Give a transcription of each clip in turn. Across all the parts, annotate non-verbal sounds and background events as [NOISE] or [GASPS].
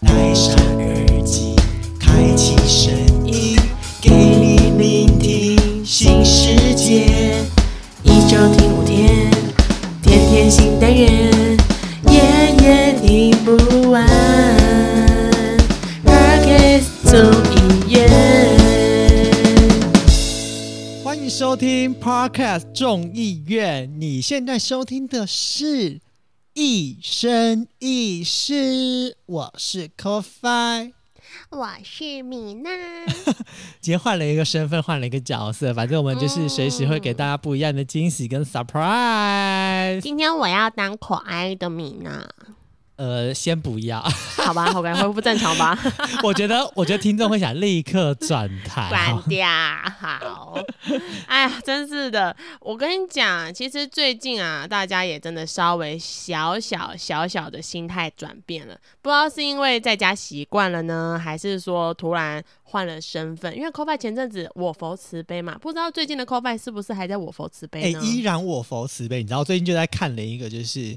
戴上耳机，开启声音，给你聆听新世界。一周听五天，天天新单元，夜夜听不完。Podcast 综艺院。欢迎收听 Podcast 众议院，你现在收听的是一生一世，我是 CoFi。我是米娜，[LAUGHS] 今天换了一个身份，换了一个角色，反正我们就是随时会给大家不一样的惊喜跟 surprise。今天我要当可爱的米娜，呃，先不要，好吧，[LAUGHS] OK，恢复正常吧，[LAUGHS] 我觉得，我觉得听众会想立刻转台。关掉，好。哎呀，真是的，我跟你讲，其实最近啊，大家也真的稍微小小小小的心态转变了，不知道是因为在家习惯了呢，还是说突然换了身份？因为 c o f i 前阵子我佛慈悲嘛，不知道最近的 c o f i 是不是还在我佛慈哎、悲呢？依然我佛慈悲。你知道，最近就在看了一个，就是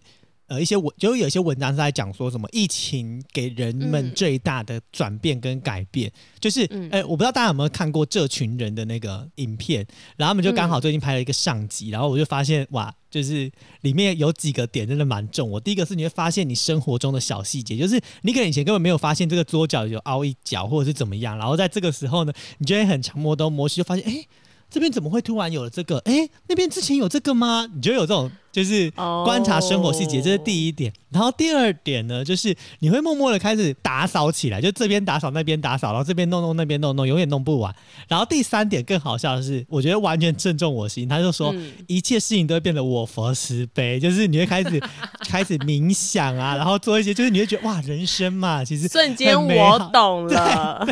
呃一些文，就有一些文章是在讲说什么疫情给人们嗯最大的转变跟改变，就是嗯呃我不知道大家有没有看过这群人的那个影片，然后他们就刚好最近拍了一个上集，然后我就发现哇，就是里面有几个点真的蛮重。我第一个是你会发现你生活中的小细节，就是你可能以前根本没有发现这个桌角有凹一角或者是怎么样，然后在这个时候呢，你就会很强摸东摸西，就发现哎。诶这边怎么会突然有了这个？哎，那边之前有这个吗？你就会有这种就是哦观察生活细节，这是第一点。然后第二点呢，就是你会默默的开始打扫起来，就这边打扫那边打扫，然后这边弄弄那边弄弄，永远弄不完。然后第三点更好笑的是，我觉得完全正中我心。他就说，嗯一切事情都会变得我佛慈悲，就是你会开始 [LAUGHS] 开始冥想啊，然后做一些，就是你会觉得哇，人生嘛，其实瞬间我好懂了。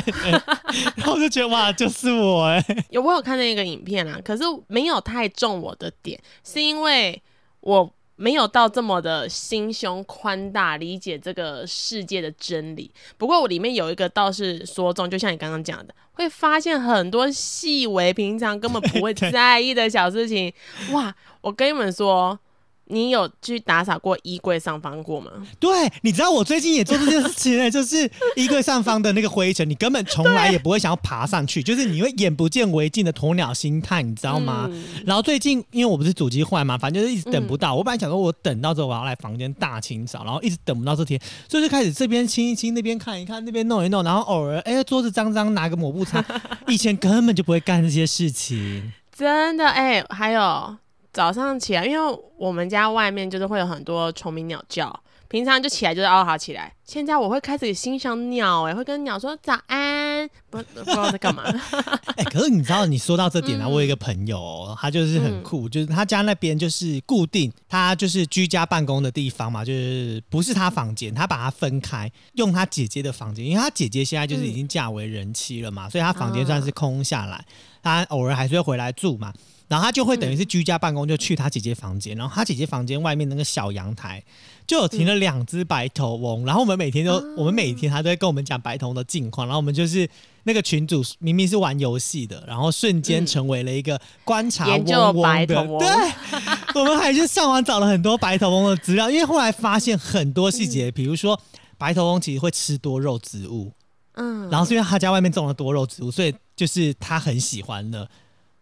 然后我就觉得哇，就是我哎、有我有看那个影片啊，可是没有太中我的点，是因为我没有到这么的心胸宽大，理解这个世界的真理。不过我里面有一个倒是说中，就像你刚刚讲的，会发现很多细微、平常根本不会 [LAUGHS] 在意的小事情。哇，我跟你们说。你有去打扫过衣柜上方过吗？对，你知道我最近也做这件事情呢，就是衣柜上方的那个灰尘，你根本从来也不会想要爬上去，[LAUGHS] 就是你会眼不见为净的鸵鸟心态，你知道吗？嗯然后最近因为我不是主机坏嘛，反正就是一直等不到。我本来想说我等到之后我要来房间大清扫，然后一直等不到这天，所以就开始这边清一清，那边看一看，那边弄一弄，然后偶尔哎桌子脏脏拿个抹布擦，[LAUGHS] 以前根本就不会干这些事情。真的哎、还有早上起来，因为我们家外面就是会有很多虫鸣鸟叫，平常就起来就是哦好起来。现在我会开始欣赏鸟、哎，会跟鸟说早安，不不知道在干嘛。[LAUGHS] 哎、可是你知道，你说到这点啊，嗯我有一个朋友、哦，他就是很酷，就是他家那边就是固定，他就是居家办公的地方嘛，就是不是他房间，他把它分开，用他姐姐的房间，因为他姐姐现在就是已经嫁为人妻了嘛，所以他房间算是空下来，他偶尔还是会回来住嘛。然后他就会等于是居家办公，就去他姐姐房间，然后他姐姐房间外面那个小阳台就有停了两只白头翁，然后我们每天都，我们每天他都会跟我们讲白头翁的近况，然后我们就是那个群主明明是玩游戏的，然后瞬间成为了一个观察研究嗡嗡的，白头翁。对，[LAUGHS] 我们还去上网找了很多白头翁的资料，因为后来发现很多细嗯节，比如说白头翁其实会吃多肉植物，嗯，然后是因为他家外面种了多肉植物，所以就是他很喜欢的。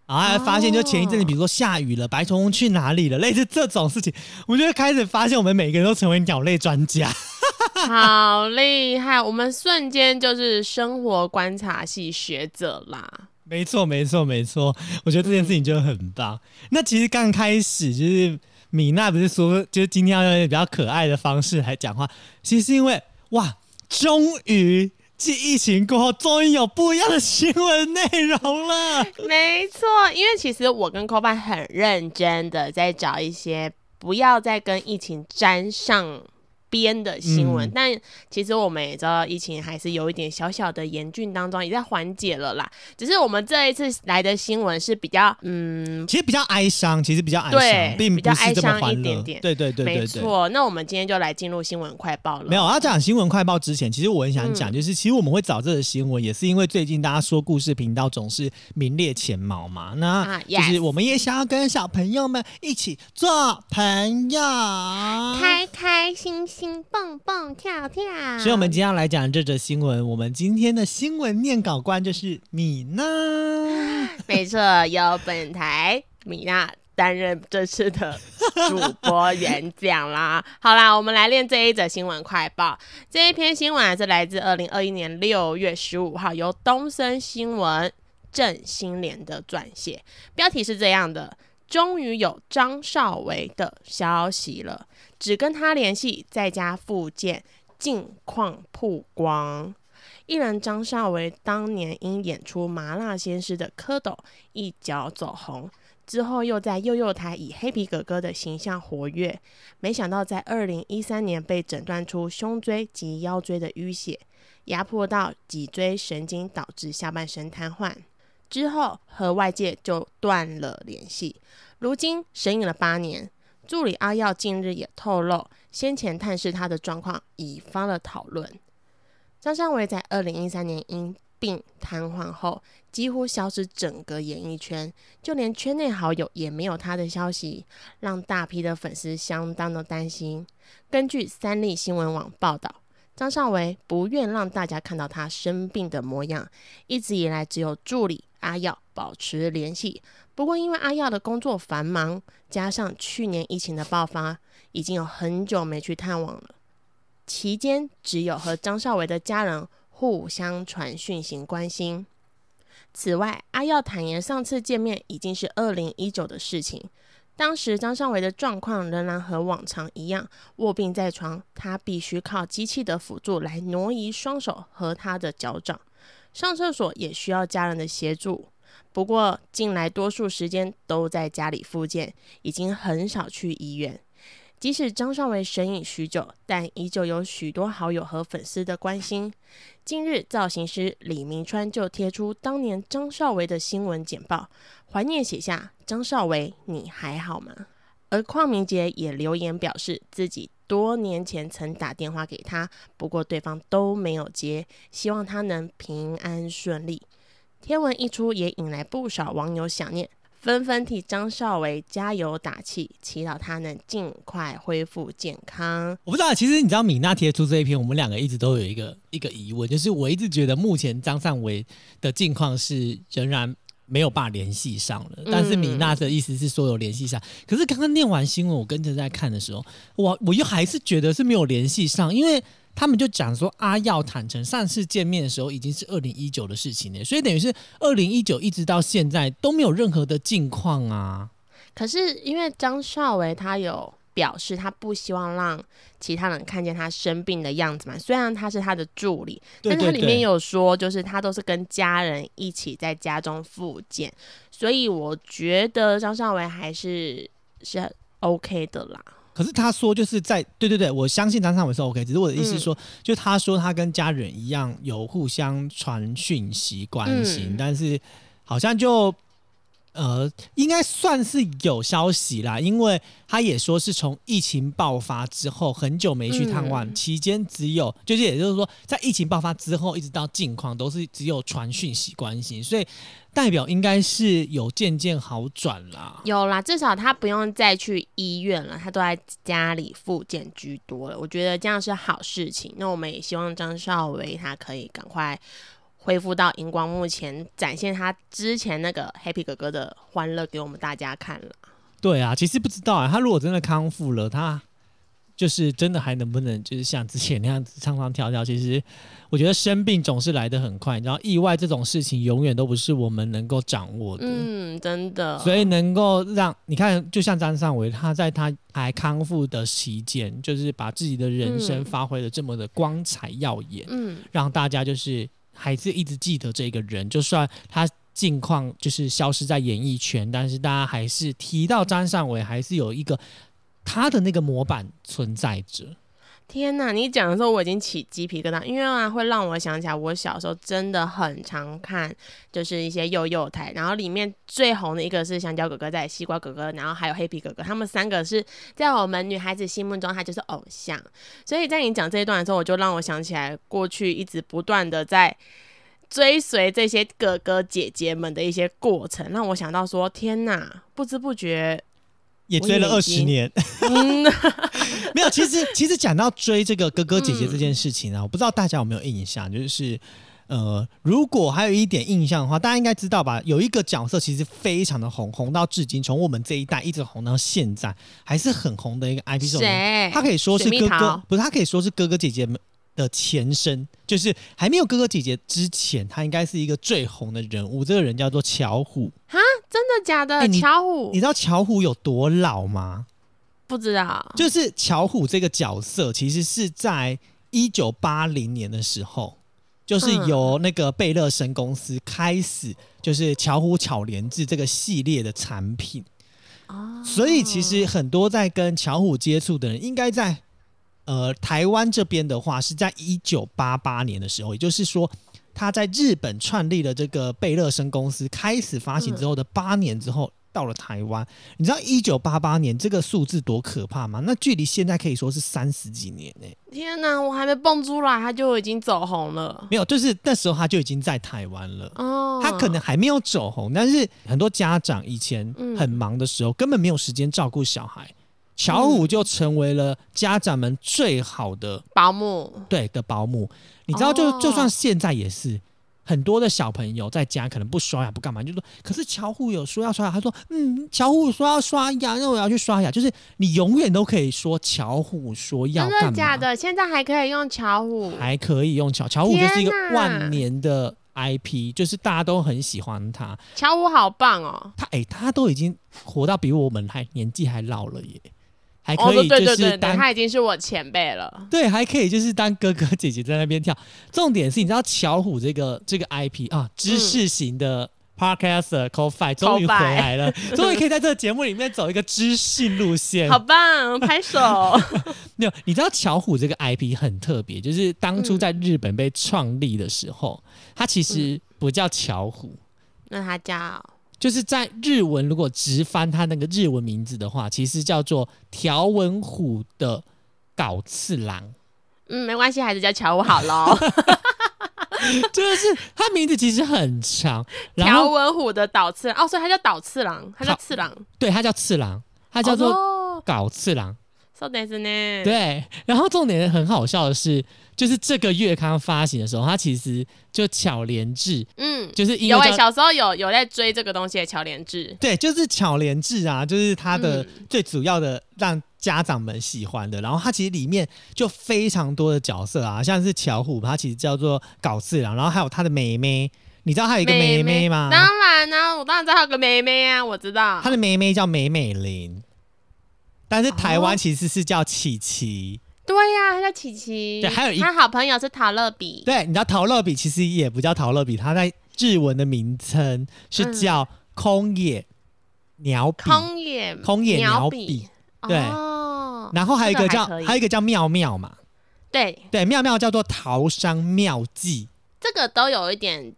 然后还发现，就前一阵子，比如说下雨了，白头翁去哪里了，类似这种事情，我们就会开始发现，我们每个人都成为鸟类专家。[LAUGHS] 好厉害，我们瞬间就是生活观察系学者啦。没错，没错，没错，我觉得这件事情就很棒。那其实刚开始就是米娜不是说，就是今天要用一个比较可爱的方式来讲话，其实是因为哇，终于继疫情过后，终于有不一样的新闻内容了。没错，因为其实我跟 c o b a 很认真的在找一些不要再跟疫情沾上边的新闻，嗯但其实我们也知道疫情还是有一点小小的严峻当中，也在缓解了啦。只是我们这一次来的新闻是比较，嗯，其实比较哀伤，其实比较哀对伤，并比较不是这么哀伤欢乐。一点点对对对没。错。那我们今天就来进入新闻快报了。没有，要讲新闻快报之前，其实我很想嗯讲，就是其实我们会找这个新闻，也是因为最近大家说故事频道总是名列前茅嘛。那啊就是我们也想要跟小朋友们一起做朋友。开开心心蹦蹦跳跳。所以，我们今天要来讲这则新闻。我们今天的新闻念稿官就是米娜。[LAUGHS] 没错，由本台米娜担任这次的主播演讲啦。好啦，我们来练这一则新闻快报。这一篇新闻是来自二零二一年六月十五号，由东森新闻郑新莲的撰写，标题是这样的。终于有张少维的消息了，只跟他联系，在家复健，近况曝光。艺人张少维当年因演出《麻辣鲜师》的蝌蚪一脚走红，之后又在幼幼台以黑皮哥哥的形象活跃，没想到在二零一三年被诊断出胸椎及腰椎的淤血，压迫到脊椎神经，导致下半身瘫痪。之后和外界就断了联系。如今神隐了八年，助理阿耀近日也透露，先前探视他的状况引发了讨论。张尚伟在二零一三年因病瘫痪后，几乎消失整个演艺圈，就连圈内好友也没有他的消息，让大批的粉丝相当的担心。根据三立新闻网报道。张尚维不愿让大家看到他生病的模样，一直以来只有助理阿耀保持联系。不过因为阿耀的工作繁忙，加上去年疫情的爆发，已经有很久没去探望了。期间只有和张少维的家人互相传讯息关心。此外，阿耀坦言上次见面已经是二零一九的事情。当时张尚维的状况仍然和往常一样，卧病在床，他必须靠机器的辅助来挪移双手和他的脚掌，上厕所也需要家人的协助。不过近来多数时间都在家里复健，已经很少去医院。即使张少维神隐许久，但依旧有许多好友和粉丝的关心。近日，造型师李明川就贴出当年张少维的新闻简报，怀念写下：“张少维，你还好吗？”而邝明杰也留言表示，自己多年前曾打电话给他，不过对方都没有接，希望他能平安顺利。天文一出，也引来不少网友想念。纷纷替张少维加油打气，祈祷他能尽快恢复健康。我不知道，其实你知道米娜贴出这一篇，我们两个一直都有一个一个疑问，就是我一直觉得目前张善维的境况是仍然没有办法联系上了，但是米娜的意思是说有联系上。可是刚刚念完新闻，我跟着在看的时候，我我又还是觉得是没有联系上，因为。他们就讲说，阿耀坦诚上次见面的时候已经是二零一九的事情了，所以等于是二零一九一直到现在都没有任何的近况啊。可是因为张少维他有表示他不希望让其他人看见他生病的样子嘛，虽然他是他的助理，但他里面有说就是他都是跟家人一起在家中复健，所以我觉得张少伟还是是 OK 的啦。可是他说就是在对对对，我相信张尚伟是 OK，只是我的意思是说，就他说他跟家人一样有互相传讯息关心，但是好像就呃应该算是有消息啦，因为他也说是从疫情爆发之后很久没去探望，期间只有就是也就是说在疫情爆发之后一直到近况都是只有传讯息关心，所以。代表应该是有渐渐好转啦，有啦，至少他不用再去医院了，他都在家里复健居多了。我觉得这样是好事情。那我们也希望张少维他可以赶快恢复到荧光幕前，展现他之前那个 Happy 哥哥的欢乐给我们大家看了。对啊，其实不知道啊，他如果真的康复了，他。就是真的还能不能就是像之前那样子唱唱跳跳？其实我觉得生病总是来得很快，然后意外这种事情永远都不是我们能够掌握的。嗯，真的。所以能够让你看，就像张尚伟，他在他还康复的期间，就是把自己的人生发挥的这么的光彩耀眼，嗯，让大家就是还是一直记得这个人，就算他近况就是消失在演艺圈，但是大家还是提到张善伟，还是有一个。他的那个模板存在着。天哪！你讲的时候我已经起鸡皮疙瘩，因为啊会让我想起来，我小时候真的很常看，就是一些幼幼台，然后里面最红的一个是香蕉哥哥，在西瓜哥哥，然后还有黑皮哥哥，他们三个是在我们女孩子心目中，他就是偶像。所以在你讲这一段的时候，我就让我想起来过去一直不断的在追随这些哥哥姐姐们的一些过程，让我想到说，天哪！不知不觉。也追了二十年。嗯，[LAUGHS] 没有，其实其实讲到追这个哥哥姐姐这件事情啊，我不知道大家有没有印象，就是呃，如果还有一点印象的话，大家应该知道吧？有一个角色其实非常的红，红到至今，从我们这一代一直红到现在，还是很红的一个 IP 是什么谁？他可以说是哥哥，不是他可以说是哥哥姐姐们的前身，就是还没有哥哥姐姐之前，他应该是一个最红的人物。这个人叫做巧虎。真的假的？巧虎你知道巧虎有多老吗？不知道，就是巧虎这个角色，其实是在一九八零年的时候，就是嗯由那个贝勒森公司开始，就是巧虎巧莲智这个系列的产品。哦所以其实很多在跟巧虎接触的人，应该在呃台湾这边的话，是在一九八八年的时候，也就是说他在日本创立了这个贝乐森公司，开始发行之后的八年之后。到了台湾，你知道一九八八年这个数字多可怕吗？那距离现在可以说是三十几年呢、天哪，我还没蹦出来，他就已经走红了。没有，就是那时候他就已经在台湾了。哦，他可能还没有走红，但是很多家长以前嗯很忙的时候，根本没有时间照顾小孩，巧虎就成为了家长们最好的保姆，对的保姆。你知道就，就、哦算现在也是。很多的小朋友在家可能不刷牙不干嘛，就说可是巧虎有说要刷牙，他说嗯，巧虎说要刷牙，那我要去刷牙。就是你永远都可以说巧虎说要真干嘛，的假的？现在还可以用巧虎，还可以用巧巧虎就是一个万年的 IP，就是大家都很喜欢他。巧虎好棒哦。他哎、他都已经活到比我们还年纪还老了耶，还哦，可以对对对对，就是当、他已经是我前辈了。对，还可以就是当哥哥姐姐在那边跳。重点是，你知道巧虎这个这个 IP 啊，知识型的 Podcaster c o f i 终于回来了，[LAUGHS] 终于可以在这个节目里面走一个知性路线。好棒，拍手！[LAUGHS] 没有，你知道巧虎这个 IP 很特别，就是当初嗯在日本被创立的时候，它其实不叫巧虎。那它叫就是在日文，如果直翻它那个日文名字的话，其实叫做条纹虎的搞次郎，嗯，没关系，还是叫乔五好喽。[LAUGHS] [LAUGHS] 就是他名字其实很长，然条纹虎的岛次郎，哦，所以他叫岛次郎，他叫次郎，对他叫次郎，他叫做哦搞次郎。そうですね。，对，然后重点很好笑的是，就是这个月刊发行的时候，它其实就巧莲智，嗯，就是因有诶、为叫小时候有有在追这个东西的乔连志，对，就是巧莲智啊，就是它的嗯最主要的让家长们喜欢的。然后它其实里面就非常多的角色啊，像是巧虎，它其实叫做搞次郎，然后还有他的妹妹，你知道还有一个妹妹吗？当然啦、我当然知道有个妹妹啊，我知道。她的妹妹叫美美玲， 但是台湾哦其实是叫琪琪。对呀、他叫琪琪。对还有一他好朋友是陶乐比。对，你知道陶乐比其实也不叫陶乐比，它在日文的名称是嗯。叫空野鸟比。空野空野鸟鸟比，对。哦，然后还有一个叫这个还有一个叫妙妙嘛，对，对，妙妙叫做桃山妙计，这个都有一点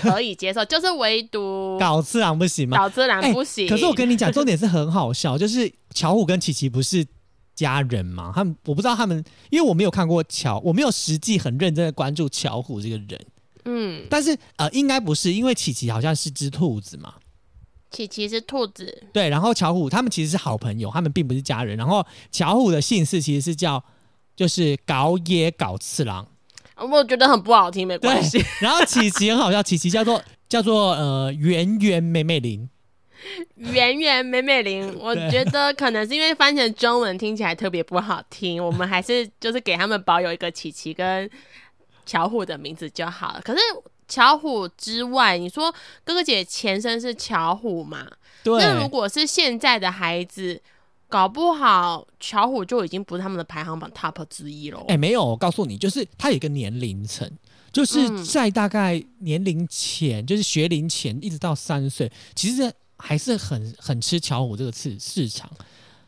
可以接受，[LAUGHS] 就是唯独搞次郎不行吗？岛自然哎不行。可是我跟你讲，重点是很好笑，[LAUGHS] 就是巧虎跟琪琪不是家人嘛？他们我不知道他们，因为我没有看过巧，我没有实际很认真的关注巧虎这个人，嗯，但是呃，应该不是，因为琪琪好像是只兔子嘛，琪琪是兔子，对，然后巧虎他们其实是好朋友，他们并不是家人，然后巧虎的姓氏其实是叫就是搞野搞次郎。我觉得很不好听，没对关系。，[LAUGHS] 然后琪琪很好笑，琪琪叫做叫做呃圆圆美美玲，圆圆美美玲，我对觉得可能是因为翻成中文听起来特别不好听，我们还是就是给他们保有一个琪琪跟巧虎的名字就好了。可是巧虎之外，你说哥哥姐前身是巧虎嘛？对，那如果是现在的孩子，搞不好巧虎就已经不是他们的排行榜 top 之一喽。哎、没有，我告诉你，就是它有一个年龄层，就是嗯在大概年龄前，就是学龄前一直到三岁，其实还是很很吃巧虎这个市市场。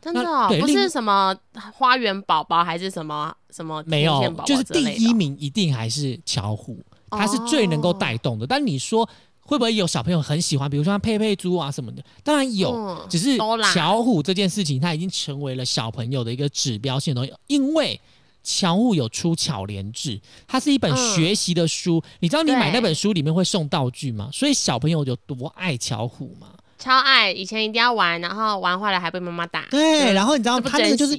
真的、哦、不是什么花园宝宝还是什么什么没有就是第一名一定还是巧虎，它是最能够带动的。但你说会不会有小朋友很喜欢，比如说像佩佩猪啊什么的？当然有，嗯只是巧虎这件事情，它已经成为了小朋友的一个指标性的东西，因为。巧虎有出巧连智，它是一本嗯学习的书。你知道你买那本书里面会送道具吗？所以小朋友有多爱巧虎吗？超爱，以前一定要玩，然后玩坏了还被妈妈打。对，然后你知道他那个就是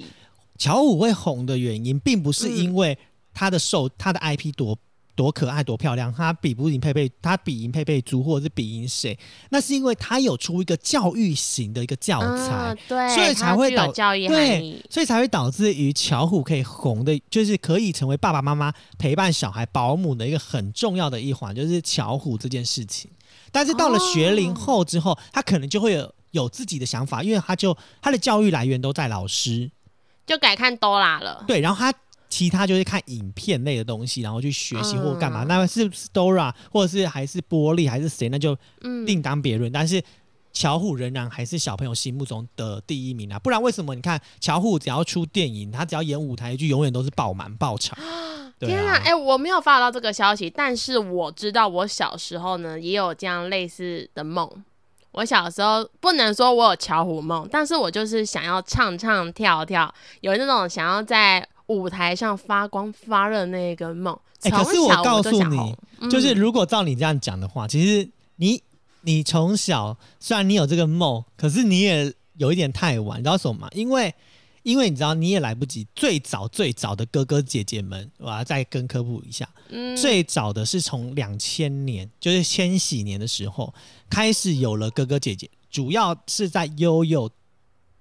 巧虎会红的原因，并不是嗯因为他的受他的 IP 多多可爱多漂亮，他比不赢佩佩，他比赢佩佩猪，或者是比赢谁，那是因为他有出一个教育型的一个教材。嗯，对，所以才会导教育对。，所以才会导致于巧虎可以红的，就是可以成为爸爸妈妈陪伴小孩、保姆的一个很重要的一环，就是巧虎这件事情。但是到了学龄后之后，他可能就会有有自己的想法，因为他就他的教育来源都在老师，就改看 Dora 了。对，然后他其他就是看影片类的东西，然后去学习或干嘛。嗯那是不是 Dora 或者是还是玻璃还是谁，那就嗯，另当别论。但是巧虎仍然还是小朋友心目中的第一名啊！不然为什么你看巧虎只要出电影，他只要演舞台剧，永远都是爆满爆场？[GASPS] 对天啊，哎、我没有发到这个消息，但是我知道我小时候呢也有这样类似的梦。我小时候不能说我有巧虎梦，但是我就是想要唱唱跳跳，有那种想要在舞台上发光发热的那个梦。哎可是我告诉你就是如果照你这样讲的话，其实你你从小虽然你有这个梦，可是你也有一点太晚，你知道什么吗？因为因为你知道你也来不及，最早最早的哥哥姐姐们，我要再跟科普一下，嗯最早的是从两千年，就是千禧年的时候开始有了哥哥姐姐，主要是在悠悠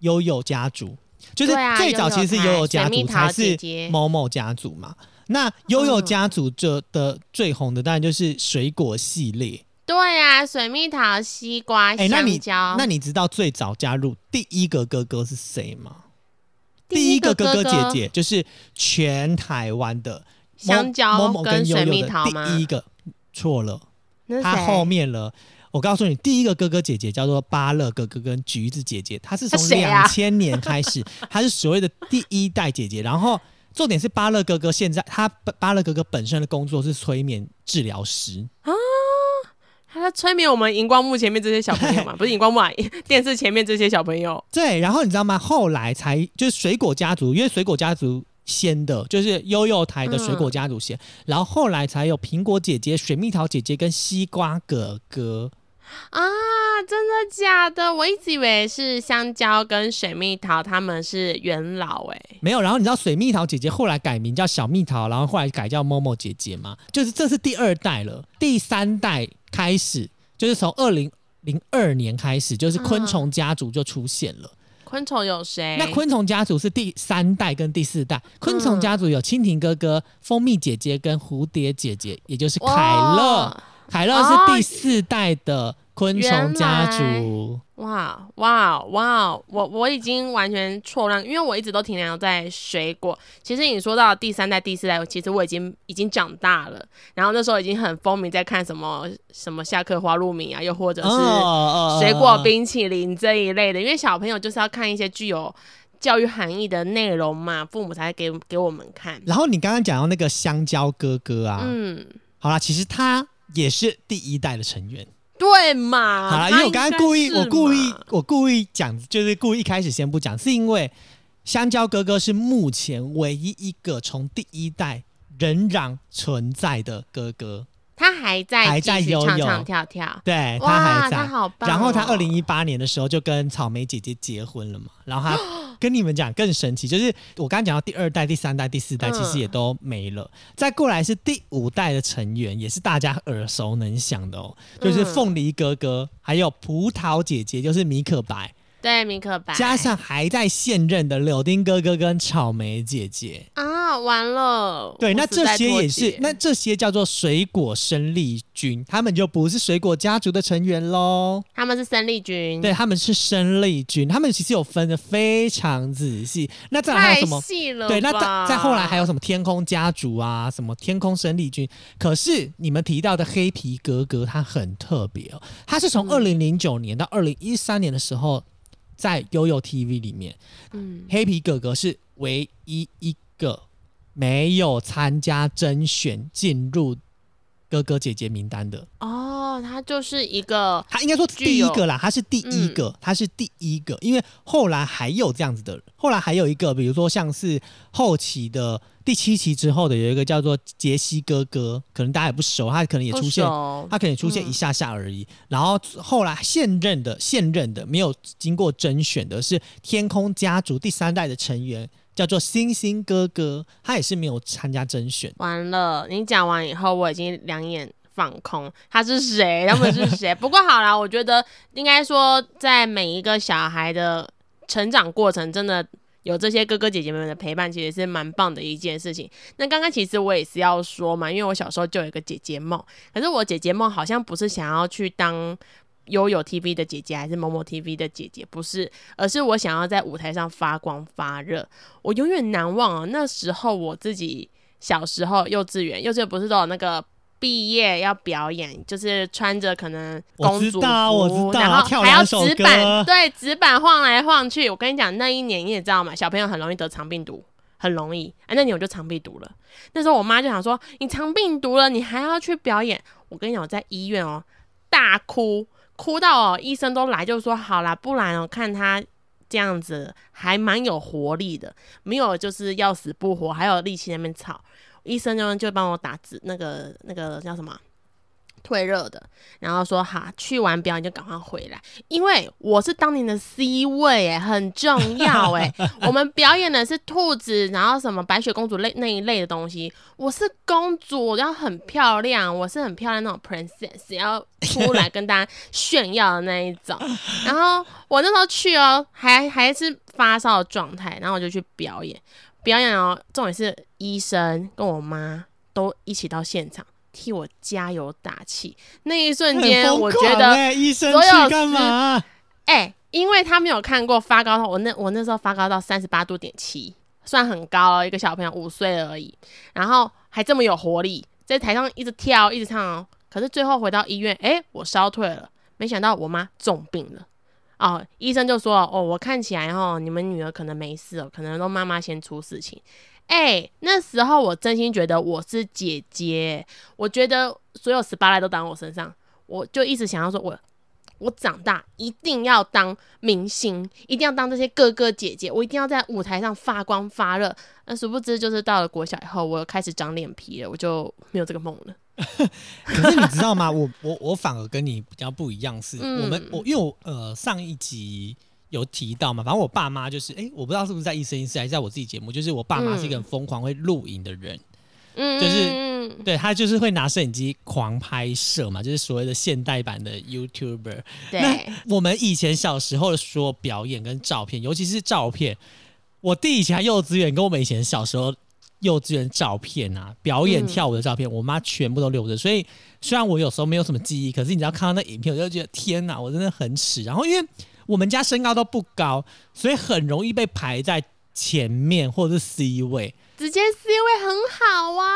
悠悠家族，就是最早其实是悠悠家族才是姐某某家族嘛。那悠悠嗯家族这的最红的当然就是水果系列。对呀、水蜜桃、西瓜、哎、那你香蕉。那你知道最早加入第一个哥哥是谁吗？第一个个哥哥姐姐就是全台湾的香蕉某某跟水蜜桃吗第一个，错了。他后面了。我告诉你，第一个哥哥姐姐叫做芭乐哥哥跟橘子姐姐，她是从两千年开始，[LAUGHS] 她是所谓的第一代姐姐。然后重点是芭乐哥哥现在他芭乐哥哥本身的工作是催眠治疗师啊，他在催眠我们荧光幕前面这些小朋友嘛？[LAUGHS] 不是荧光幕啊，电视前面这些小朋友。对。然后你知道吗？后来才就是水果家族，因为水果家族先的，就是悠悠台的水果家族先，然后后来才有苹果姐姐、水蜜桃姐姐跟西瓜哥哥。啊，真的假的？我一直以为是香蕉跟水蜜桃他们是元老哎、没有，然后你知道水蜜桃姐姐后来改名叫小蜜桃，然后后来改叫某某姐姐吗？就是这是第二代了，第三代开始就是从二零零二年开始，就是昆虫家族就出现了。昆虫有谁？那昆虫家族是第三代跟第四代，昆虫家族有蜻蜓哥哥、蜂蜜姐姐跟蝴蝶姐姐，也就是凯乐。哇凯乐是第四代的昆虫家族。哇哇哇！我我已经完全错乱，因为我一直都停留在水果。其实你说到第三代、第四代，其实我已经已经长大了，然后那时候已经很风靡在看什么什么下课花露米啊，又或者是哦水果冰淇淋这一类的，因为小朋友就是要看一些具有教育含义的内容嘛，父母才会给给我们看。然后你刚刚讲到那个香蕉哥哥啊，嗯，好啦，其实他也是第一代的成员。对嘛？好了，因为我刚刚故意，我故意，我故意讲，就是故意一开始先不讲，是因为香蕉哥哥是目前唯一一个从第一代仍然存在的哥哥，他还在还在悠悠唱唱跳跳。对他，还在他。好棒哦！然后他二零一八年的时候就跟草莓姐姐结婚了嘛，然后他 [GASPS] 跟你们讲更神奇，就是我刚刚讲到第二代、第三代、第四代，嗯其实也都没了。再过来是第五代的成员，也是大家耳熟能详的哦，就是嗯凤梨哥哥，还有葡萄姐姐，就是米可白，对米可白加上还在现任的柳丁哥哥跟草莓姐姐。啊，完了。对，那这些也是，那这些叫做水果生力军，他们就不是水果家族的成员喽。他们是生力军，对，，他们是生力军，他们其实有分的非常仔细。那再来还有什么？对，那再再后来还有什么天空家族啊，什么天空生力军。可是你们提到的黑皮格格，他很特别哦，他是从嗯二零零九年到二零一三年的时候，在悠悠 TV 里面，嗯，黑皮哥哥是唯一一个没有参加甄选进入哥哥姐姐名单的。哦，他就是一个他应该说第一个啦，他是第一个，嗯他是第一个，因为后来还有这样子的人，后来还有一个，比如说像是后期的第七期之后的有一个叫做杰西哥哥，可能大家也不熟，他可能也出现，他可能也出现一下下而已。然后后来现任的现任的没有经过甄选的是天空家族第三代的成员，叫做星星哥哥，他也是没有参加甄选。完了，你讲完以后，我已经两眼放空。他是谁？他们是谁？不过好啦，我觉得应该说，在每一个小孩的成长过程，真的有这些哥哥姐姐们的陪伴，其实是蛮棒的一件事情。那刚刚其实我也是要说嘛，因为我小时候就有一个姐姐梦，可是我姐姐梦好像不是想要去当。悠悠 TV 的姐姐还是某某 TV 的姐姐，不是，而是我想要在舞台上发光发热。我永远难忘啊，那时候我自己小时候幼稚园，幼稚园不是都有那个毕业要表演，就是穿着可能公主服，知道然然后还要纸板，歌对，纸板晃来晃去。我跟你讲，那一年你也知道嘛，小朋友很容易得肠病毒。很容易，啊，那年我就肠病毒了。那时候我妈就想说，你肠病毒了，你还要去表演？我跟你讲，我在医院哦，大哭，哭到哦，医生都来就说好啦，不然哦，看他这样子还蛮有活力的，没有就是要死不活，还有力气那边吵。医生呢就帮我打字，那个那个叫什么退热的，然后说好，去完表演就赶快回来，因为我是当年的 C 位，哎，很重要，哎，[LAUGHS] 我们表演的是兔子，然后什么白雪公主类那一类的东西，我是公主，然后很漂亮，我是很漂亮那种 princess，要出来跟大家炫耀的那一种。然后我那时候去哦，还还是发烧的状态，然后我就去表演，表演哦，重点是医生跟我妈都一起到现场替我加油打气。那一瞬间，我觉得，欸医生去干嘛？哎、因为他没有看过发高到我那我那时候发高到三十八度点七，算很高了，一个小朋友五岁而已，然后还这么有活力，在台上一直跳一直唱哦。可是最后回到医院，哎、我烧退了，没想到我妈重病了。哦，医生就说：“哦，我看起来哦，你们女儿可能没事哦，可能都妈妈先出事情。”哎，那时候我真心觉得我是姐姐，我觉得所有十八赖都当我身上，我就一直想要说我，我长大一定要当明星，一定要当这些哥哥姐姐，我一定要在舞台上发光发热。那殊不知，就是到了国小以后，我开始长脸皮了，我就没有这个梦了。[LAUGHS] 可是你知道吗？我我我反而跟你比较不一样是，嗯我们我因为我呃上一集有提到嘛，反正我爸妈就是哎、我不知道是不是在一生一世还是在我自己节目，就是我爸妈是一个很疯狂会录影的人，嗯，就是嗯对他就是会拿摄影机狂拍摄嘛，就是所谓的现代版的 YouTuber。对，我们以前小时候的所有表演跟照片，尤其是照片，我弟以前幼稚园跟我们以前小时候幼稚园照片啊，表演嗯跳舞的照片，我妈全部都留着。所以虽然我有时候没有什么记忆，可是你只要看到那影片，我就觉得天哪，我真的很耻。然后因为我们家身高都不高，所以很容易被排在前面或者是 C 位。直接 C 位很好啊。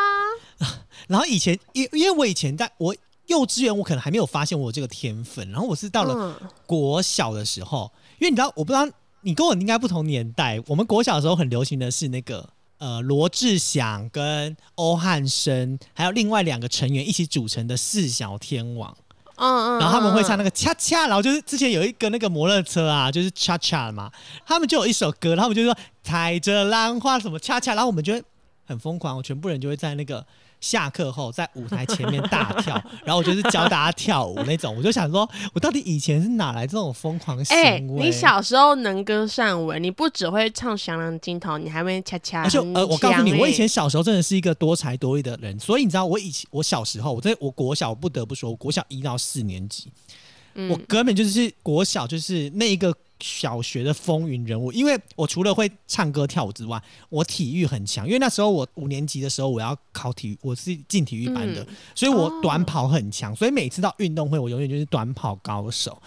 [LAUGHS] 然后以前因因为我以前在我幼稚园，我可能还没有发现我有这个天分。然后我是到了嗯国小的时候，因为你知道，我不知道你跟我应该不同年代。我们国小的时候很流行的是那个呃罗志祥跟欧汉生，还有另外两个成员一起组成的四小天王。嗯嗯，然后他们会唱那那个恰恰，然后就是之前有一个那个摩托车啊，就是恰恰嘛，他们就有一首歌，然后我们就说踩着浪花什么恰恰，然后我们就会很疯狂，我全部人就会在那个下课后在舞台前面大跳，[LAUGHS] 然后我就是教大家跳舞那种，我就想说，我到底以前是哪来这种疯狂行哎、为？你小时候能歌善舞，你不只会唱《降亮金头》，你还会恰恰。而且呃，我告诉你，我以前小时候真的是一个多才多艺的人，所以你知道，我以前我小时候，我在我国小，我不得不说，我国小一到四年级，我嗯根本就是国小就是那一个小学的风云人物，因为我除了会唱歌跳舞之外，我体育很强，因为那时候我五年级的时候我要考体育，我是进体育班的，嗯所以我哦短跑很强，所以每次到运动会，我永远就是短跑高手。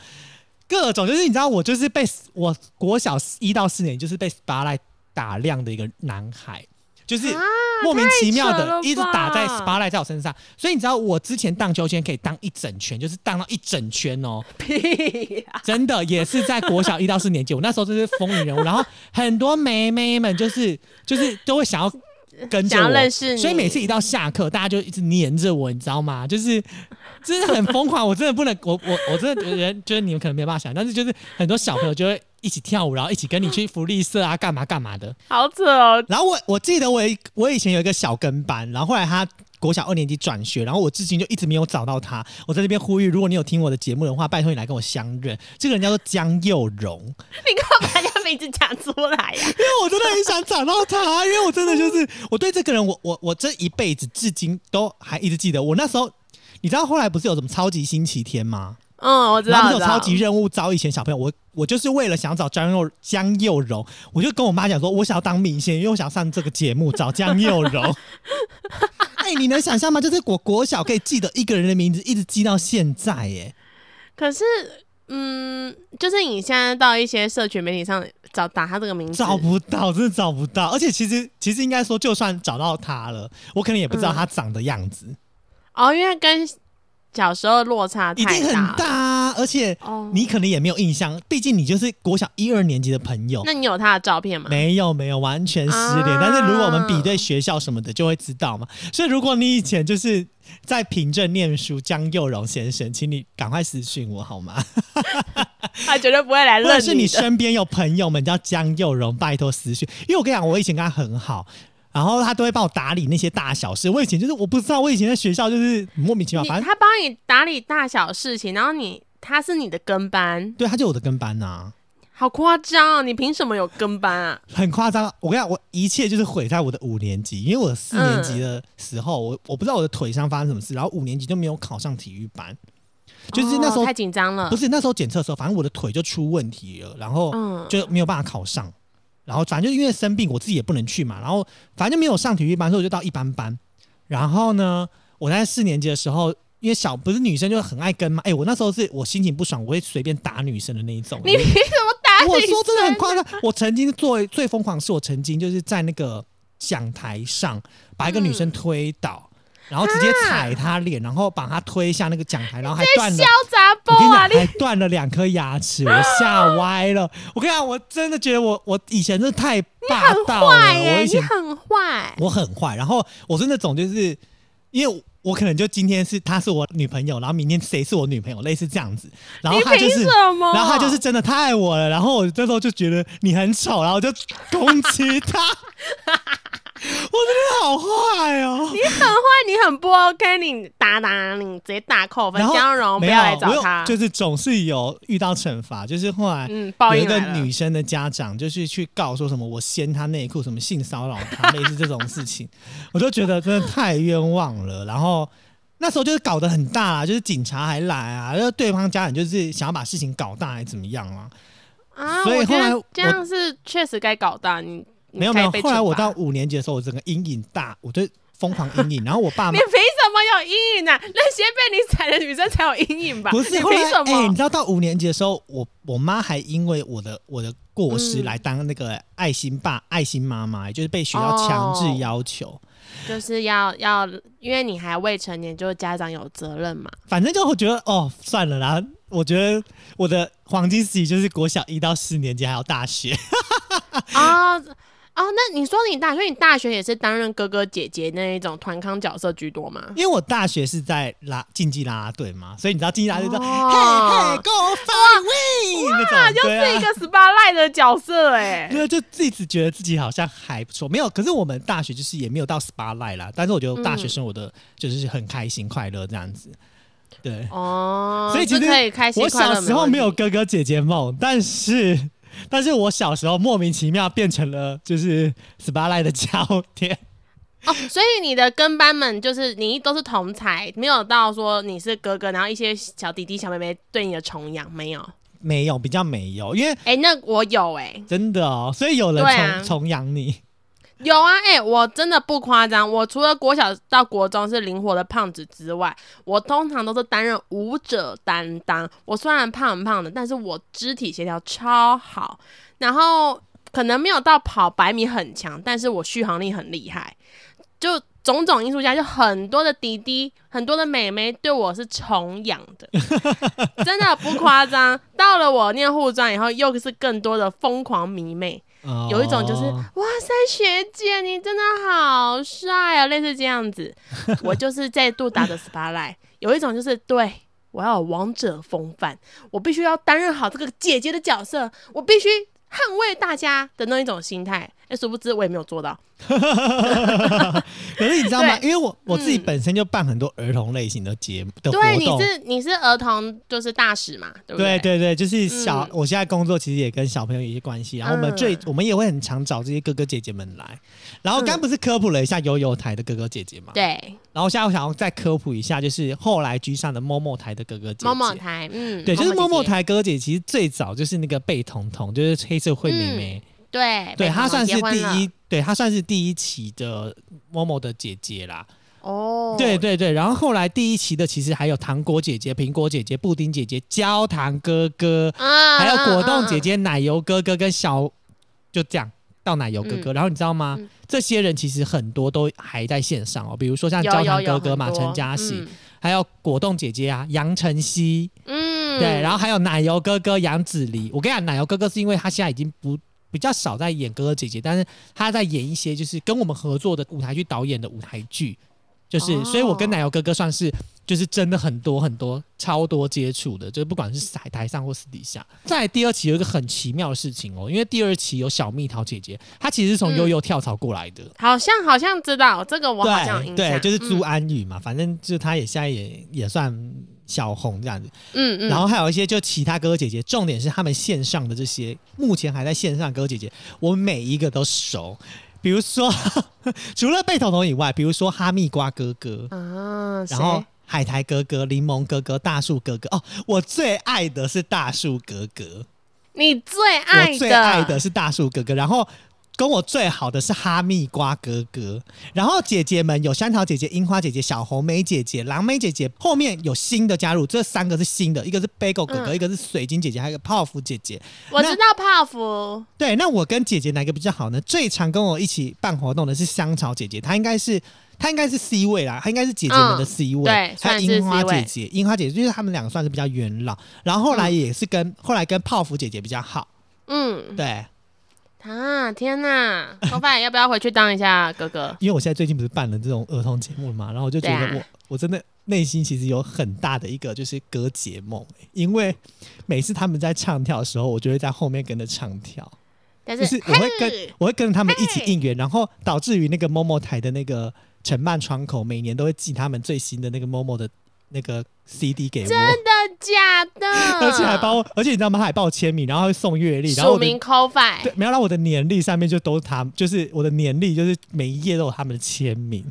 各种就是你知道，我就是被我国小一到四年就是被 spotlight 打量的一个男孩，就是啊莫名其妙的一直打在 spotlight 在我身上，所以你知道我之前荡秋千可以荡一整圈，就是荡到一整圈哦，[LAUGHS] 屁呀、真的也是在国小一到四年级，我那时候就是风云人物，然后很多妹妹们就是就是都会想要跟着我，所以每次一到下课，大家就一直黏着我，你知道吗？就是真的很疯狂，我真的不能，我我我真的觉得觉得你们可能没办法想，但是就是很多小朋友就会一起跳舞，然后一起跟你去福利社啊，干嘛干嘛的。好扯哦。然后我我记得我一我以前有一个小跟班，然后后来他国小二年级转学，然后我至今就一直没有找到他。我在这边呼吁，如果你有听我的节目的话，拜托你来跟我相认。这个人叫做江佑荣，你干嘛把人家名字讲出来呀、因为我真的很想找到他，因为我真的就是我对这个人，我我我这一辈子至今都还一直记得。我那时候，你知道后来不是有什么超级星期天吗？嗯，我知道，超级任务招以前小朋友，我我就是为了想找江佑江佑荣，我就跟我妈讲说，我想要当明星，因为我想上这个节目找江佑荣。[LAUGHS] 哎、你能想象吗？就是我国小可以记得一个人的名字，一直记到现在，耶。可是，嗯，就是你现在到一些社群媒体上找打他这个名字，找不到，真的找不到。而且其实其实应该说，就算找到他了，我可能也不知道他长的样子，哦，因为跟小时候落差一定很太大了。大啊。而且哦，你可能也没有印象，毕竟你就是国小一二年级的朋友。那你有他的照片吗？没有没有，完全失联。啊但是如果我们比对学校什么的，就会知道嘛。所以如果你以前就是在凭证念书，江佑荣先生，请你赶快私讯我好吗？[LAUGHS] 他绝对不会来或者是你的。身边有朋友们叫江佑荣，拜托私讯，因为我跟你讲，我以前跟他很好。然后他都会帮我打理那些大小事。我以前就是我不知道，我以前在学校就是莫名其妙，你反正他帮你打理大小事情，然后你他是你的跟班，对他就我的跟班呐、好夸张、哦！你凭什么有跟班啊？很夸张。我跟你讲，我一切就是毁在我的五年级，因为我四年级的时候，我我不知道我的腿上发生什么事，然后五年级就没有考上体育班，就是那时候、哦太紧张了，不是那时候检测的时候，反正我的腿就出问题了，然后嗯，就没有办法考上，然后反正就因为生病，我自己也不能去嘛，然后反正就没有上体育班，所以我就到一般班。然后呢，我在四年级的时候，因为小不是女生就很爱跟嘛，哎、我那时候是我心情不爽，我会随便打女生的那一种。你凭什么打女我说真的很夸张，我曾经做最疯狂是我曾经就是在那个讲台上把一个女嗯生推倒。然后直接踩他脸，然后把他推下那个讲台，然后还断了还断了两颗牙齿，我吓歪了。我跟你讲，我真的觉得我我以前真的太霸道了。我以前你很坏。我很坏，然后我是那种就是因为我可能就今天是她是我女朋友，然后明天谁是我女朋友，类似这样子。然后你凭她就是。然后她就是真的太爱我了，然后我这时候就觉得你很丑，然后我就攻击她，我 [LAUGHS] 真的好坏哦。你很坏，你很不 OK，你打打你直接大扣分然。后江荣不，要来找他，就是总是有遇到惩罚，就是后来嗯，报有一个。女生的家长就是去告说什么我掀她内裤，什么性骚扰她，[LAUGHS] 类似这种事情，我就觉得真的太冤枉了。然后那时候就是搞得很大啦，就是警察还来啊，然后对方家长就是想要把事情搞大，还怎么样啊？啊，所以后来这样是确实该搞大你。你没有没有后来我到五年级的时候，我整个阴影大，我就疯狂阴影。然后我爸妈 [LAUGHS] 你凭什么有阴影呢、那些被你踩的女生才有阴影吧？不是你后来哎、凭什么？你知道到五年级的时候，我我妈还因为我的我的过失嗯来当那个爱心爸、爱心妈妈，就是被学校强制哦要求。就是要要，因为你还未成年，就是家长有责任嘛。反正就我觉得哦，算了啦。我觉得我的黄金时期就是国小一到四年级，还有大学。[LAUGHS] 哦哦，那你说你大学，你大学也是担任哥哥姐姐那一种团康角色居多吗？因为我大学是在拉竞技啦啦队嘛，所以你知道竞技啦啦队说、哦嘿嘿 go fly win 那啊，种，对啊。又是一个 spotlight 的角色哎、[LAUGHS] 对，就自己觉得自己好像还不错，没有。可是我们大学就是也没有到 spotlight 啦，但是我觉得大学生活的就是很开心快乐这样子。对，哦，所以其实这可以开心我快乐小时候没有哥哥姐姐梦，但是但是我小时候莫名其妙变成了就是 spotlight 的焦点。哦，所以你的跟班们就是你都是同才，没有到说你是哥哥，然后一些小弟弟小妹妹对你的崇仰没有？没有，比较没有，因为哎、那我有哎、真的哦，所以有人崇崇仰你。有啊，哎、我真的不夸张，我除了国小到国中是灵活的胖子之外，我通常都是担任舞者担当。我虽然胖很胖的，但是我肢体协调超好，然后可能没有到跑百米很强，但是我续航力很厉害。就种种因素下，就很多的弟弟、很多的妹妹对我是崇仰的，[LAUGHS] 真的不夸张。到了我念护专以后，又是更多的疯狂迷妹。哦有一种就是哇塞，学姐你真的好帅啊，类似这样子。[LAUGHS] 我就是再度打的 spotlight。有一种就是对我要有王者风范，我必须要担任好这个姐姐的角色，我必须捍卫大家的那一种心态。哎，殊不知我也没有做到。[LAUGHS] 可是你知道吗？因为我我自己嗯。本身就办很多儿童类型的节目的活对，你。是你是儿童就是大使嘛，对不对？对对对，就是小，嗯。我现在工作其实也跟小朋友有一些关系，然后我们最、嗯我们也会很常找这些哥哥姐姐们来，然后刚嗯不是科普了一下悠悠台的哥哥姐姐嘛，，对，然后现在我想要再科普一下，就是后来居上的某某台的哥哥姐姐，某某台，嗯，对，就是某某姐。姐，台哥哥姐，其实最早就是那个贝彤彤，就是黑社会妹妹，对，对贝彤她算是第一，对她算是第一期的某某的姐姐啦。哦，对对对，然后后来第一期的其实还有糖果姐姐、苹果姐姐、布丁姐姐、焦糖哥哥，啊，还有果冻姐姐，姐、奶油哥哥跟小，就这样到奶油哥哥。然后你知道吗？嗯这些人其实很多都还在线上哦，比如说像焦糖哥哥嘛、很多陈嘉熙，嗯还有果冻姐姐啊、杨晨曦，嗯，对，然后还有奶油哥哥杨子黎。我跟你讲，奶油哥哥是因为他现在已经不比较少在演哥哥姐姐，但是他在演一些就是跟我们合作的舞台剧导演的舞台剧，就是，哦所以我跟奶油哥哥算是就是真的很多很多超多接触的，就是不管是台台上或私底下。在第二期有一个很奇妙的事情哦，因为第二期有小蜜桃姐姐，她其实是从嗯悠悠跳槽过来的。好像好像知道这个，我好像印对对，就是朱嗯安宇嘛，反正就她也现在也也算小红这样子。嗯嗯，然后还有一些就其他哥哥姐姐，重点是他们线上的这些目前还在线上的哥哥姐姐，我每一个都熟。比如说，[LAUGHS] 除了贝彤彤以外，比如说哈密瓜哥哥，啊，然后海苔哥哥、柠檬哥哥、大树哥哥。哦，我最爱的是大树哥哥，你最爱我最爱的是大树哥哥。然后跟我最好的是哈密瓜哥哥，然后姐姐们有香草姐姐、樱花姐姐、小红梅姐姐、蓝莓姐姐，后面有新的加入，这三个是新的，一个是 Bagel 哥哥，嗯一个是水晶姐姐，还有一个泡芙姐姐。我知道泡芙，对，那我跟姐姐哪个比较好呢？最常跟我一起办活动的是香草姐姐，她应该是她应该是 C 位啦，她应该是姐姐们的嗯 C 位，对还有樱花姐姐，樱花姐姐就是她们两个算是比较元老，然后后来也是跟、后来跟泡芙姐姐比较好，嗯。对，啊，天哪，头发要不要回去当一下哥哥？因为我现在最近不是办了这种儿童节目嘛，然后我就觉得我、啊我真的内心其实有很大的一个就是歌节梦，因为每次他们在唱跳的时候，我就会在后面跟着唱跳。但就是是我会跟我会跟着他们一起应援，然后导致于那个某某台的那个承办窗口每年都会寄他们最新的那个某某的那个 CD 给我，真的假的？[LAUGHS] 而且还帮我，而且你知道吗？他还帮我签名，然后还会送月历，然后署名 co 对，没有让我的年历上面就都是他，就是我的年历就是每一页都有他们的签名。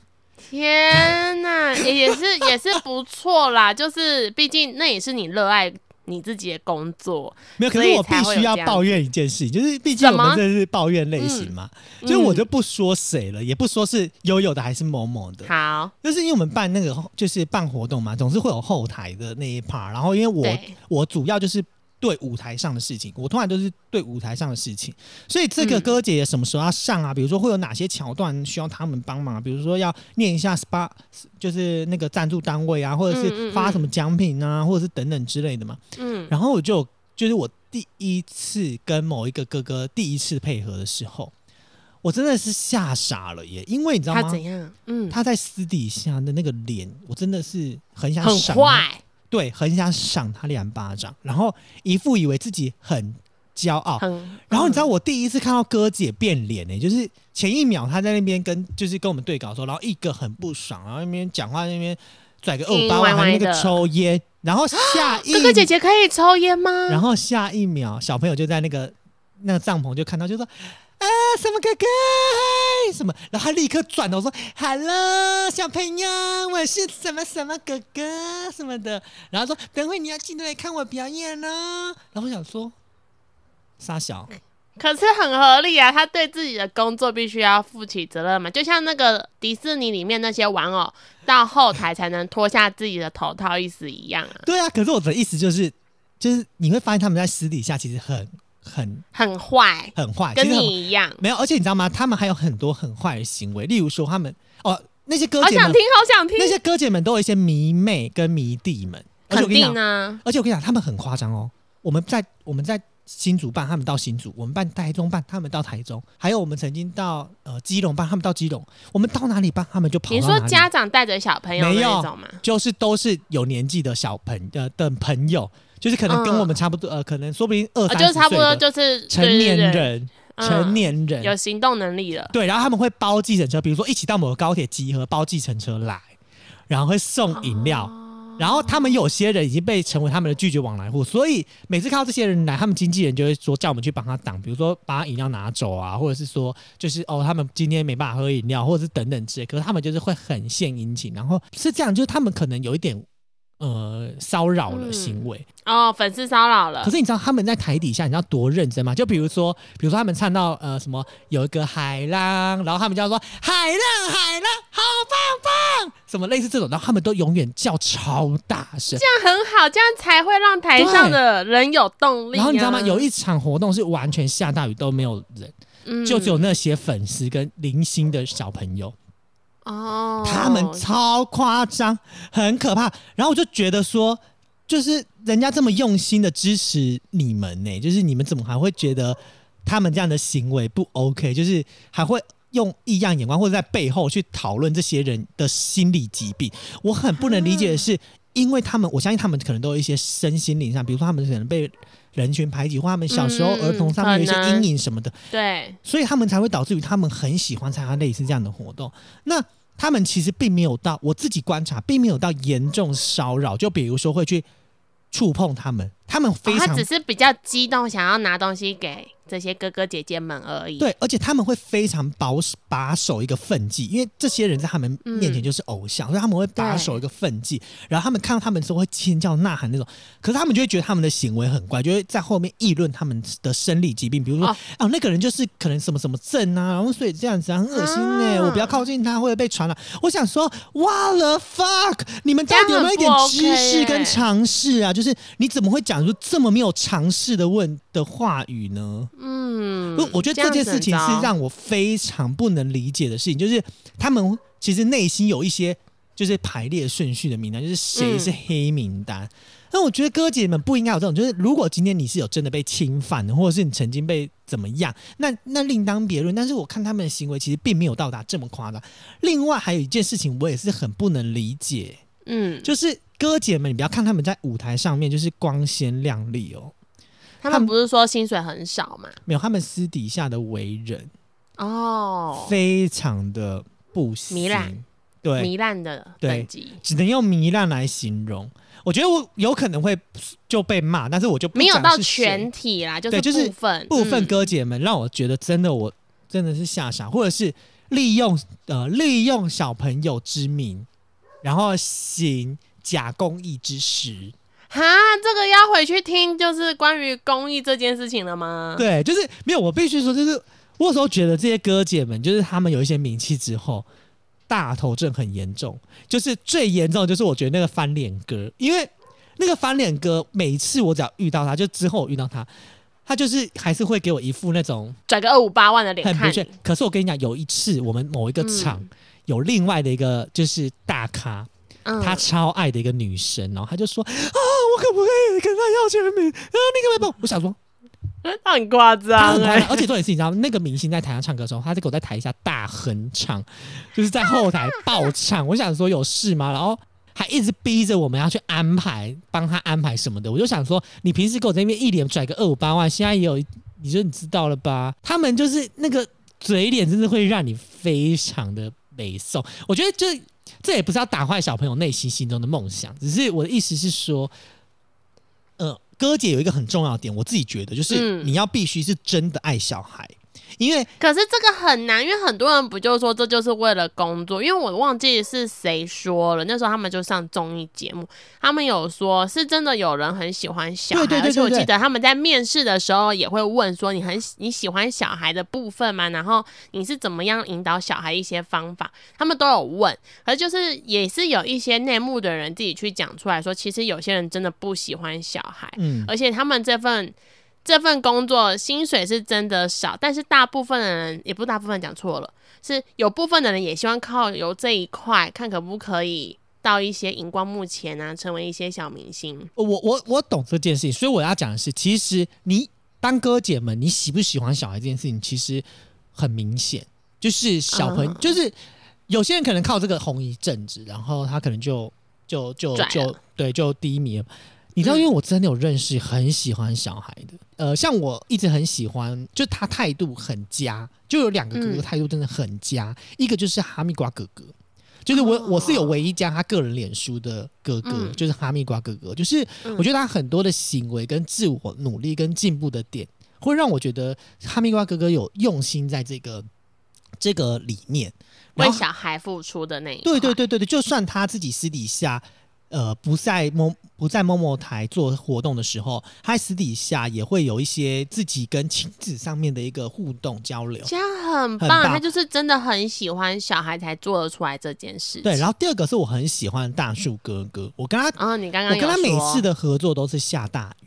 天呐，也也是也是不错啦，就是毕竟那也是你热爱你自己的工作，没有，可是我必须要抱怨一件事情，就是毕竟我们这是抱怨类型嘛，嗯。所以我就不说谁了，也不说是悠悠的还是某某的，好，就是因为我们办那个就是办活动嘛，总是会有后台的那一 part，然后因为我我主要就是对舞台上的事情，我通常都是对舞台上的事情，所以这个嗯哥姐姐什么时候要上啊？比如说会有哪些桥段需要他们帮忙啊？比如说要念一下 SPA，就是那个赞助单位啊，或者是发什么奖品啊，或者是等等之类的嘛。嗯，然后我就就是我第一次跟某一个哥哥第一次配合的时候，我真的是吓傻了耶！因为你知道吗？他怎样？嗯，他在私底下的那个脸，我真的是很想很，坏，对，很想赏他两巴掌，然后一副以为自己很骄傲。很。然后你知道嗯我第一次看到哥姐变脸呢、就是前一秒他在那边跟就是跟我们对稿的时候，然后一个很不爽，然后那边讲话那边拽个二五八万，还那个抽烟，然后下一哥哥姐姐可以抽烟吗？然后下一秒，小朋友就在那个那个帐篷就看到，就说啊什么哥哥嗨什么，然后他立刻转头说 “hello 小朋友，我是什么什么哥哥什么的”，然后说等会你要记得来看我表演哦。然后我想说，傻小，可是很合理啊，他对自己的工作必须要负起责任嘛，就像那个迪士尼里面那些玩偶到后台才能脱下自己的头套意思一样啊，对啊。可是我的意思就是，就是你会发现他们在私底下其实很很很坏，很坏，跟你一样。没有，而且你知道吗？他们还有很多很坏的行为，例如说他们哦那些哥姐们好想听，好想听，那些哥姐们都有一些迷妹跟迷弟们，而且我肯跟你讲定，啊，而且我跟你讲，他们很夸张哦。我们在我们在新竹办，他们到新竹；我们办台中办，他们到台中；还有我们曾经到呃基隆办，他们到基隆。我们到哪里办，他们就跑到你。说家长带着小朋友的没有？就是都是有年纪的小朋呃的朋友，就是可能跟嗯我们差不多，呃，可能说不定二呃，三十就差不多岁就是成年，人，嗯成年人有行动能力了。对，然后他们会包计程车，比如说一起到某个高铁集合，包计程车来，然后会送饮料。哦然后他们有些人已经被成为他们的拒绝往来户，所以每次看到这些人来，他们经纪人就会说叫我们去帮他挡，比如说把饮料拿走啊，或者是说就是哦他们今天没办法喝饮料，或者是等等之类。可是他们就是会很献殷勤，然后是这样，就是他们可能有一点呃骚扰了行为。哦，粉丝骚扰了可。是你知道他们在台底下，你知道多认真吗？就比如说，比如说他们唱到呃什么有一个海浪，然后他们就要说海浪海浪好棒棒，什么类似这种，然后他们都永远叫超大声。这样很好，这样才会让台上的人有动力、啊。然后你知道吗？有一场活动是完全下大雨都没有人，嗯就只有那些粉丝跟零星的小朋友，哦，他们超夸张，很可怕。然后我就觉得说，就是人家这么用心的支持你们呢、就是你们怎么还会觉得他们这样的行为不 OK？就是还会。用异样眼光，或者在背后去讨论这些人的心理疾病，我很不能理解的是，因为他们，我相信他们可能都有一些身心灵上，比如说他们可能被人群排挤，或他们小时候嗯儿童上面有一些阴影什么的，对，所以他们才会导致于他们很喜欢参加类似这样的活动。那他们其实并没有到我自己观察，并没有到严重骚扰，就比如说会去触碰他们，他们非哦常、他只是比较激动，想要拿东西给这些哥哥姐姐们而已。，对，而且他们会非常保把守一个分际，因为这些人在他们面前嗯就是偶像，所以他们会把守一个分际。然后他们看到他们的时候会尖叫呐喊那种，可是他们就会觉得他们的行为很怪，就会在后面议论他们的生理疾病，比如说哦哦那个人就是可能什么什么症啊，然后所以这样子啊很恶心哎、啊我不要靠近他会被传染。我想说，what the fuck？你们到底有没有一点知识跟耶常识啊？就是你怎么会讲出这么没有常识的问的话语呢？嗯不，我觉得这件事情是让我非常不能理解的事情，就是他们其实内心有一些就是排列顺序的名单，就是谁是黑名单。那、我觉得哥姐们不应该有这种，就是如果今天你是有真的被侵犯的，或者是你曾经被怎么样，那那另当别论。但是我看他们的行为其实并没有到达这么夸张。另外还有一件事情，我也是很不能理解，嗯，就是哥姐们，你不要看他们在舞台上面就是光鲜亮丽哦，他们不是说薪水很少嘛？没有他们私底下的为人。哦，非常的不行糜烂，对，糜烂的等级，只能用糜烂来形容。我觉得我有可能会就被骂，但是我就不没有到全体啦，对就是部分部分嗯哥姐们让我觉得真的我真的是吓傻，或者是利用呃利用小朋友之名，然后行假公益之实。哈，这个要回去听，就是关于公益这件事情了吗？，对，就是没有，我必须说，就是我有时候觉得这些哥姐们，就是他们有一些名气之后，大头症很严重。就是最严重的就是我觉得那个翻脸哥，因为那个翻脸哥，每一次我只要遇到他，就之后我遇到他，他就是还是会给我一副那种拽个二五八万的脸看很不确。可是我跟你讲，有一次我们某一个场、嗯有另外的一个就是大咖，嗯他超爱的一个女生，然后他就说可不可以跟他要签名？啊，你可不可以帮我？我想说。他很夸他张而且重点是，你知道那个明星在台上唱歌的时候，他就给我在台下大哼唱，就是在后台爆唱。我想说有事吗？然后还一直逼着我们要去安排，帮他安排什么的。我就想说，你平时给我在那边一脸拽个二五八万，现在也有，你说你知道了吧？他们就是那个嘴脸，真的会让你非常的美送。我觉得这这也不是要打坏小朋友内心心中的梦想，只是我的意思是说，呃，哥姐有一个很重要的点，我自己觉得就是嗯。你要必须是真的爱小孩，因为可是这个很难，因为很多人不就说这就是为了工作？因为我忘记是谁说了，那时候他们就上综艺节目，他们有说是真的有人很喜欢小孩，对对对对对而且我记得他们在面试的时候也会问说你很喜你喜欢小孩的部分吗？然后你是怎么样引导小孩一些方法，他们都有问，而就是也是有一些内幕的人自己去讲出来说，其实有些人真的不喜欢小孩，嗯，而且他们这份这份工作薪水是真的少，但是大部分的人也不是大部分讲错了，是有部分的人也希望靠由这一块看可不可以到一些荧光幕前啊，成为一些小明星。我我我懂这件事情，所以我要讲的是，其实你当哥姐们，你喜不喜欢小孩这件事情，其实很明显，就是小朋友，嗯就是有些人可能靠这个红一阵子，然后他可能就就就就对就低迷了。你知道，嗯因为我真的有认识很喜欢小孩的，呃，像我一直很喜欢，就他态度很佳，就有两个哥哥嗯态度真的很佳，一个就是哈密瓜哥哥，就是我、哦。我是有唯一加他个人脸书的哥哥，嗯。就是哈密瓜哥哥，就是嗯。我觉得他很多的行为跟自我努力跟进步的点，会让我觉得哈密瓜哥哥有用心在这个这个里面。为小孩付出的那一对对，对对对，就算他自己私底下。呃，不在某不在某某台做活动的时候，他私底下也会有一些自己跟亲子上面的一个互动交流。这样很很棒，他就是真的很喜欢小孩才做得出来这件事。对，然后第二个是我很喜欢大树哥哥，我跟他哦，你刚刚我跟他每次的合作都是下大雨，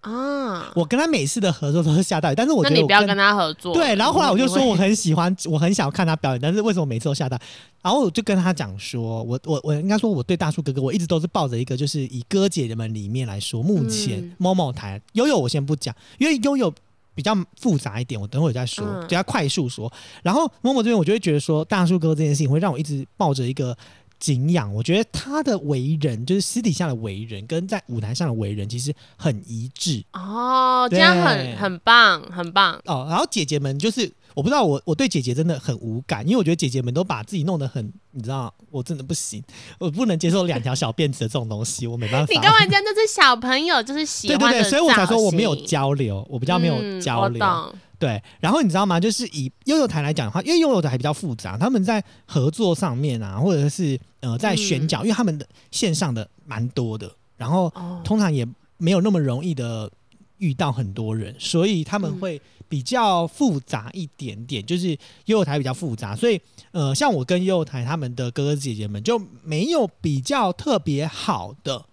啊，我跟他每次的合作都是下大雨，但是我觉得我你不要跟他合作。对，然后后来我就说我很喜欢，我很想要看他表演，但是为什么每次都下大雨？然后我就跟他讲说，我我我应该说我对大树哥哥，我一直都是抱着一个就是以哥姐们里面来说，目前嗯某某台悠悠我先不讲，因为悠悠。比较复杂一点，我等会再说，嗯比较快速说。然后某某这边，我就会觉得说，大树哥这件事情会让我一直抱着一个敬仰。我觉得他的为人，就是私底下的为人，跟在舞台上的为人，其实很一致。哦，这样很很棒，很棒。哦，然后姐姐们就是我不知道我我对姐姐真的很无感，因为我觉得姐姐们都把自己弄得很，你知道，我真的不行，我不能接受两条小辫子的这种东西，我没办法。你干嘛这样？这是小朋友，就是喜欢 [LAUGHS] 对对对，所以我才说我没有交流，我比较没有嗯交流。对，然后你知道吗？就是以悠悠台来讲的话，因为悠悠台比较复杂，他们在合作上面啊，或者是呃在选角，因为他们的线上的蛮多的，然后哦，通常也没有那么容易的遇到很多人，所以他们嗯会比较复杂一点点，就是悠悠台比较复杂，所以呃，像我跟悠悠台他们的哥哥姐姐们就没有比较特别好的。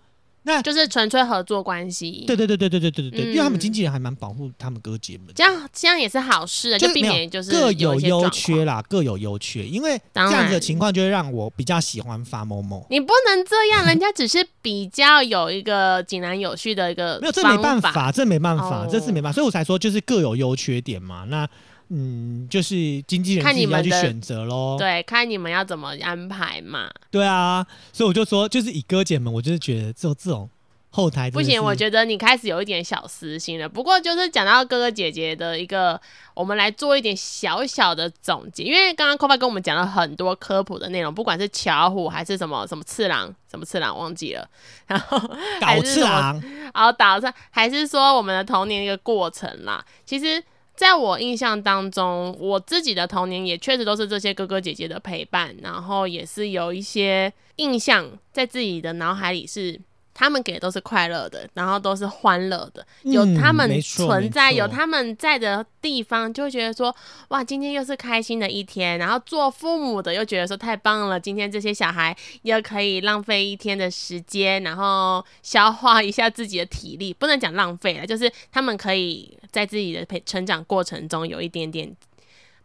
那就是纯粹合作关系。对对对对对对对对对，因为他们嗯经纪人还蛮保护他们哥姐们的。这样这样也是好事啊，就就是避免就是各有优缺。啦，各有优缺，因为这当样子的情况就会让我比较喜欢发某某。你不能这样，人家只是比较有一个井然有序的一个没有，这没办法，这没办法，哦这是没办法，所以我才说就是各有优缺点嘛。那嗯，就是经纪人看自己你们的要去选择喽。对，看你们要怎么安排嘛。对啊，所以我就说，就是以哥姐们，我就是觉得这这种后台不行，我觉得你开始有一点小私心了。不过就是讲到哥哥姐姐的一个，我们来做一点小小的总结，因为刚刚 k o 跟我们讲了很多科普的内容，不管是巧虎还是什么什么次郎，什么次郎忘记了，[LAUGHS] 然后还搞次郎，然后打算还是说我们的童年一个过程啦。其实，在我印象当中，我自己的童年也确实都是这些哥哥姐姐的陪伴，然后也是有一些印象在自己的脑海里是。他们给的都是快乐的，然后都是欢乐的，有嗯他们存在，有他们在的地方，就会觉得说，哇，今天又是开心的一天。然后做父母的又觉得说，太棒了，今天这些小孩又可以浪费一天的时间，然后消化一下自己的体力，不能讲浪费了，就是他们可以在自己的培成长过程中有一点点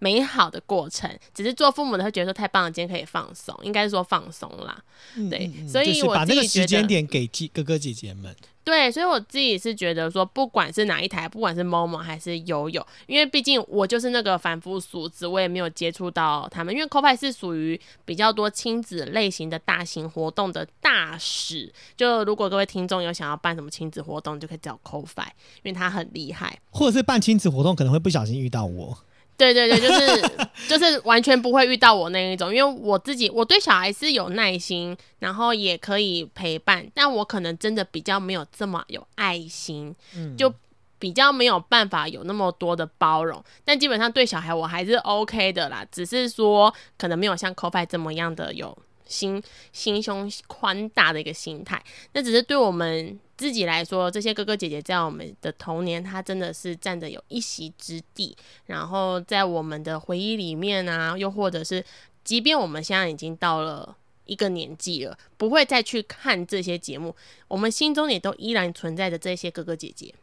美好的过程。只是做父母的会觉得说太棒了，今天可以放松，应该是说放松啦。对所以就是把那个时间点给姐哥哥姐姐们。对，所以我自己是觉得说，不管是哪一台，不管是 Momo 还是悠悠，因为毕竟我就是那个凡夫俗子，我也没有接触到他们。因为 c o p i 是属于比较多亲子类型的大型活动的大使，就如果各位听众有想要办什么亲子活动，就可以找 c o f i 因为他很厉害。或者是办亲子活动，可能会不小心遇到我。对对对，就是 [LAUGHS] 就是完全不会遇到我那一种，因为我自己我对小孩是有耐心，然后也可以陪伴，但我可能真的比较没有这么有爱心，嗯就比较没有办法有那么多的包容。但基本上对小孩我还是 OK 的啦，只是说可能没有像 c o f i 这么样的有心心胸宽大的一个心态。那只是对我们自己来说，这些哥哥姐姐在我们的童年，他真的是占着有一席之地。然后在我们的回忆里面啊，又或者是，即便我们现在已经到了一个年纪了，不会再去看这些节目，我们心中也都依然存在着这些哥哥姐姐。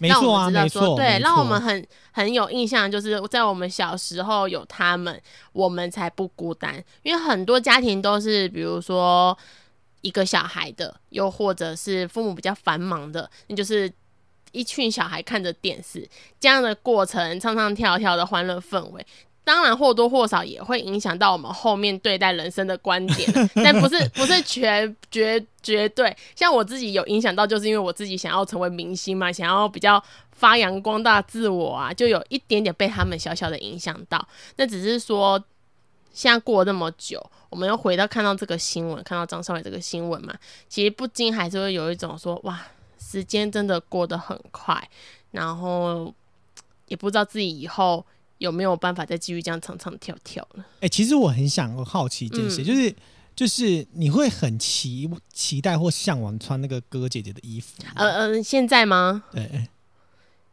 让没错啊，我们知道说，没错，对，让我们很很有印象，就是在我们小时候有他们，我们才不孤单。因为很多家庭都是，比如说一个小孩的，又或者是父母比较繁忙的，那就是一群小孩看着电视，这样的过程唱唱跳跳的欢乐氛围。当然或多或少也会影响到我们后面对待人生的观点，但不是不是全绝绝对。像我自己有影响到，就是因为我自己想要成为明星嘛，想要比较发扬光大自我啊，就有一点点被他们小小的影响到。那只是说，现在过了那么久，我们又回到看到这个新闻，看到张少伟这个新闻嘛，其实不禁还是会有一种说，哇，时间真的过得很快，然后也不知道自己以后。有没有办法再继续这样唱唱跳跳呢？哎，其实我很想好奇一件事，就是就是你会很期期待或向往穿那个哥哥姐姐的衣服？呃呃，现在吗？对，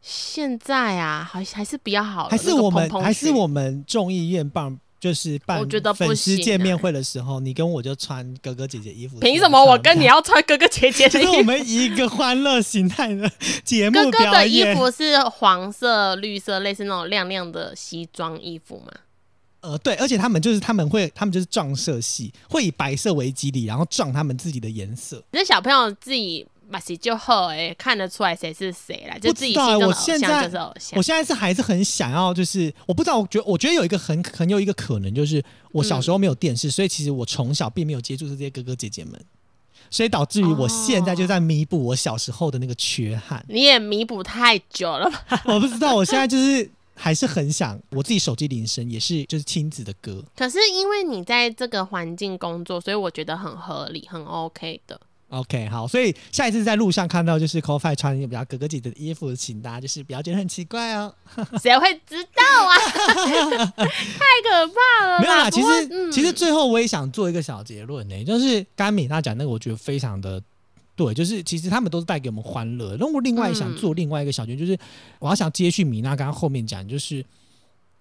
现在啊，还还是比较好。还是我们还是我们众议院办。就是办粉丝见面会的时候，你跟我就穿哥哥姐姐衣服。凭什么我跟你要穿哥哥姐姐的衣服？我们一个欢乐形态的 [LAUGHS] 节目哥哥的衣服是黄色、绿色，类似那种亮亮的西装衣服吗？呃，对，而且他们就是他们会，他们就是撞色系，会以白色为基底，然后撞他们自己的颜色。那小朋友自己。把戏就好哎，看得出来谁是谁了，就自己心中的偶像就是偶像。我现在是还是很想要，就是我不知道，我觉得我觉得有一个很很有一个可能，就是我小时候没有电视，所以其实我从小并没有接触这些哥哥姐姐们，所以导致于我现在就在弥补我小时候的那个缺憾。你也弥补太久了吧？[LAUGHS] 我不知道，我现在就是还是很想我自己手机铃声也是就是亲子的歌。可是因为你在这个环境工作，所以我觉得很合理，很 OK 的。OK，好，所以下一次在路上看到就是 Coffee 穿比较哥哥姐姐的衣服，请大家就是不要觉得很奇怪哦。[LAUGHS] 谁会知道啊？[LAUGHS] 太可怕了！没有啦，其实其实最后我也想做一个小结论呢，就是甘米他讲那个，我觉得非常的对，就是其实他们都是带给我们欢乐。那我另外想做另外一个小结论，就是我要想接续米娜刚刚后面讲，就是。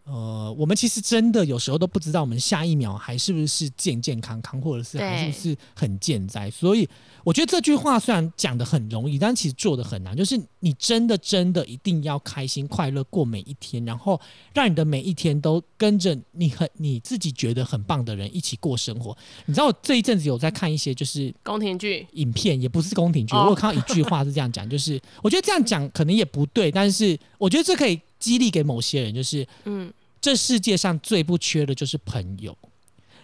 呃，我们其实真的有时候都不知道，我们下一秒还是不是健健康康，或者是还是不是很健在。所以我觉得这句话虽然讲的很容易，但其实做的很难。就是你真的真的一定要开心快乐过每一天，然后让你的每一天都跟着你很你自己觉得很棒的人一起过生活。你知道我这一阵子有在看一些就是宫廷剧影片，也不是宫廷剧，我有看到一句话是这样讲，就是我觉得这样讲可能也不对，但是我觉得这可以。激励给某些人，就是，嗯，这世界上最不缺的就是朋友，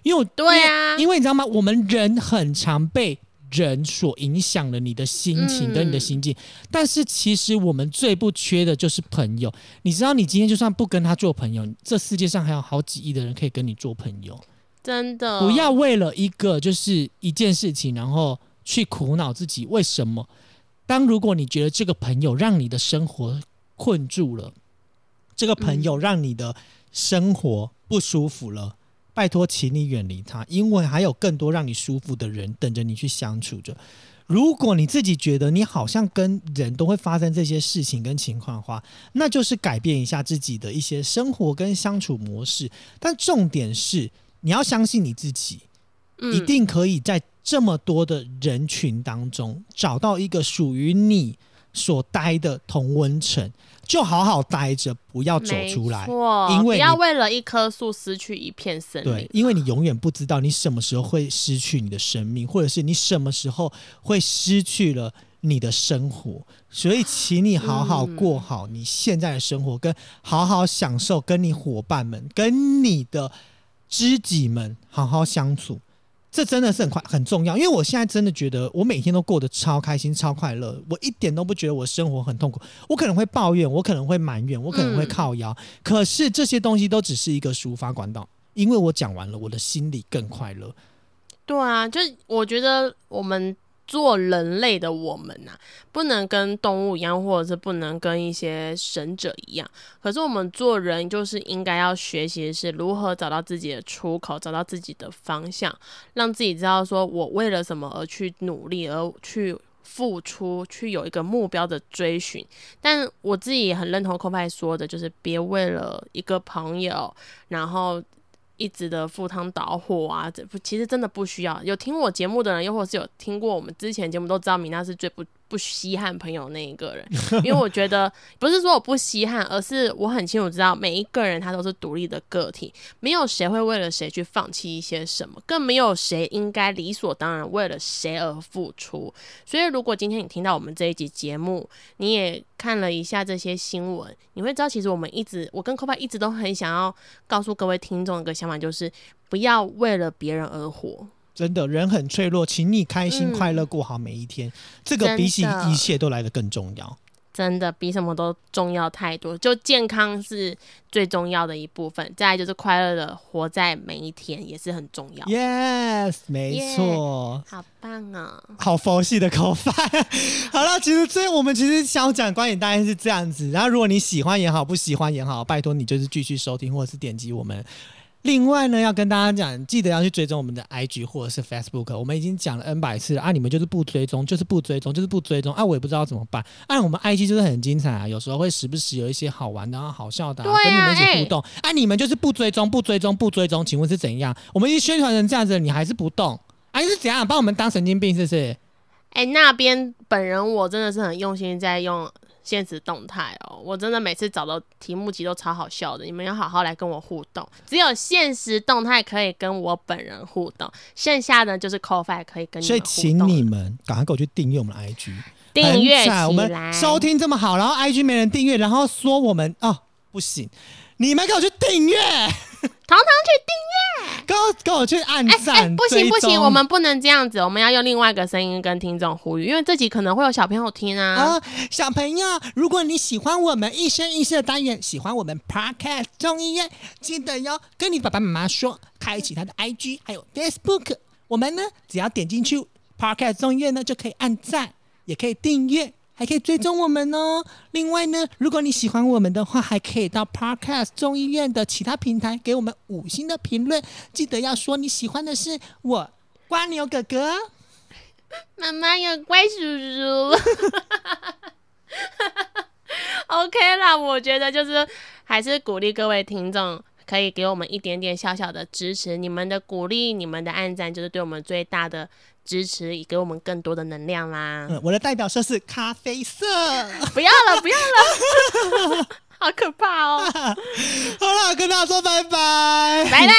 因为对啊，因为你知道吗？我们人很常被人所影响了你的心情跟你的心境，但是其实我们最不缺的就是朋友。你知道，你今天就算不跟他做朋友，这世界上还有好几亿的人可以跟你做朋友。真的，不要为了一个就是一件事情，然后去苦恼自己为什么。当如果你觉得这个朋友让你的生活困住了。这个朋友让你的生活不舒服了，拜托，请你远离他，因为还有更多让你舒服的人等着你去相处着。如果你自己觉得你好像跟人都会发生这些事情跟情况的话，那就是改变一下自己的一些生活跟相处模式。但重点是，你要相信你自己，一定可以在这么多的人群当中找到一个属于你所待的同温层。就好好待着，不要走出来，因为不要为了一棵树失去一片森林。对，因为你永远不知道你什么时候会失去你的生命，或者是你什么时候会失去了你的生活。所以，请你好好过好你现在的生活，跟好好享受跟你伙伴们、跟你的知己们好好相处。这真的是很快很重要，因为我现在真的觉得我每天都过得超开心、超快乐，我一点都不觉得我生活很痛苦。我可能会抱怨，我可能会埋怨，我可能会靠腰，可是这些东西都只是一个抒发管道，因为我讲完了，我的心里更快乐。对啊，就我觉得我们。做人类的我们呐，不能跟动物一样，或者是不能跟一些神者一样。可是我们做人，就是应该要学习的是如何找到自己的出口，找到自己的方向，让自己知道说我为了什么而去努力，而去付出，去有一个目标的追寻。但我自己也很认同寇派说的，就是别为了一个朋友，然后。一直的赴汤蹈火啊，这不其实真的不需要。有听我节目的人，又或是有听过我们之前节目，都知道米娜是最不不稀罕朋友那一个人，[LAUGHS] 因为我觉得不是说我不稀罕，而是我很清楚知道每一个人他都是独立的个体，没有谁会为了谁去放弃一些什么，更没有谁应该理所当然为了谁而付出。所以，如果今天你听到我们这一集节目，你也看了一下这些新闻，你会知道，其实我们一直，我跟 c o p a 一直都很想要告诉各位听众一个想法，就是不要为了别人而活。真的，人很脆弱，请你开心快乐过好每一天，这个比起一切都来得更重要。真的比什么都重要太多，就健康是最重要的一部分，再来就是快乐的活在每一天也是很重要。Yes，没错，好棒啊！好佛系的口饭。[LAUGHS] 好了，其实这我们其实想讲观点大概是这样子，然后如果你喜欢也好，不喜欢也好，拜托你就是继续收听或者是点击我们。另外呢，要跟大家讲，记得要去追踪我们的 IG 或者是 Facebook。我们已经讲了 N 百次了啊，你们就是不追踪，就是不追踪，就是不追踪啊！我也不知道怎么办。啊，我们 IG 就是很精彩啊，有时候会时不时有一些好玩的、好笑的，跟你们一起互动。啊，你们就是不追踪、不追踪、不追踪，请问是怎样？我们已经宣传成这样子，你还是不动？啊，是怎样把我们当神经病？是不是？哎，那边本人我真的是很用心在用。现实动态哦，我真的每次找到题目集都超好笑的，你们要好好来跟我互动。只有现实动态可以跟我本人互动，剩下的就是 c o f i 可以跟你们互动。所以请你们赶快给我去订阅我们的 IG，订阅起来。收听这么好，然后 IG 没人订阅，然后说我们哦不行，你们给我去订阅。堂堂去订阅，[LAUGHS] 跟我跟我去按赞，不行不行，我们不能这样子，我们要用另外一个声音跟听众呼吁，因为这集可能会有小朋友听啊。啊，小朋友，如果你喜欢我们一生一世的单元，喜欢我们 Podcast 中医院，记得要跟你爸爸妈妈说，开启他的 IG 还有 Facebook，我们呢只要点进去 Podcast 中医院呢，就可以按赞，也可以订阅。还可以追踪我们哦。另外呢，如果你喜欢我们的话，还可以到 Podcast 众议院的其他平台给我们五星的评论。记得要说你喜欢的是我瓜牛哥哥，妈妈有怪叔叔。[LAUGHS] OK 啦，我觉得就是还是鼓励各位听众。可以给我们一点点小小的支持，你们的鼓励、你们的暗赞，就是对我们最大的支持，也给我们更多的能量啦。嗯，我的代表色是咖啡色，[LAUGHS] 不要了，不要了，[LAUGHS] 好可怕哦！[LAUGHS] 好了，跟大家说拜拜，拜拜，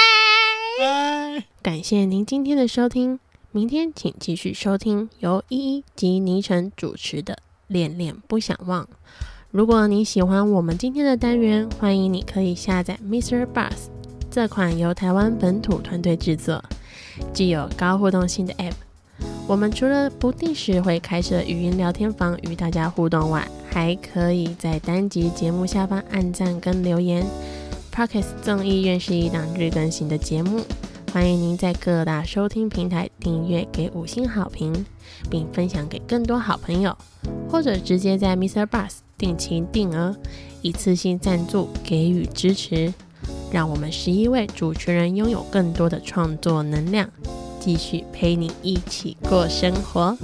拜。感谢您今天的收听，明天请继续收听由依依及倪晨主持的《恋恋不想忘》。如果你喜欢我们今天的单元，欢迎你可以下载 Mr. Bus 这款由台湾本土团队制作、具有高互动性的 App。我们除了不定时会开设语音聊天房与大家互动外，还可以在单集节目下方按赞跟留言。Parkes 众议院是一档日更新的节目，欢迎您在各大收听平台订阅，给五星好评，并分享给更多好朋友，或者直接在 Mr. Bus。定期定额一次性赞助给予支持，让我们十一位主持人拥有更多的创作能量，继续陪你一起过生活。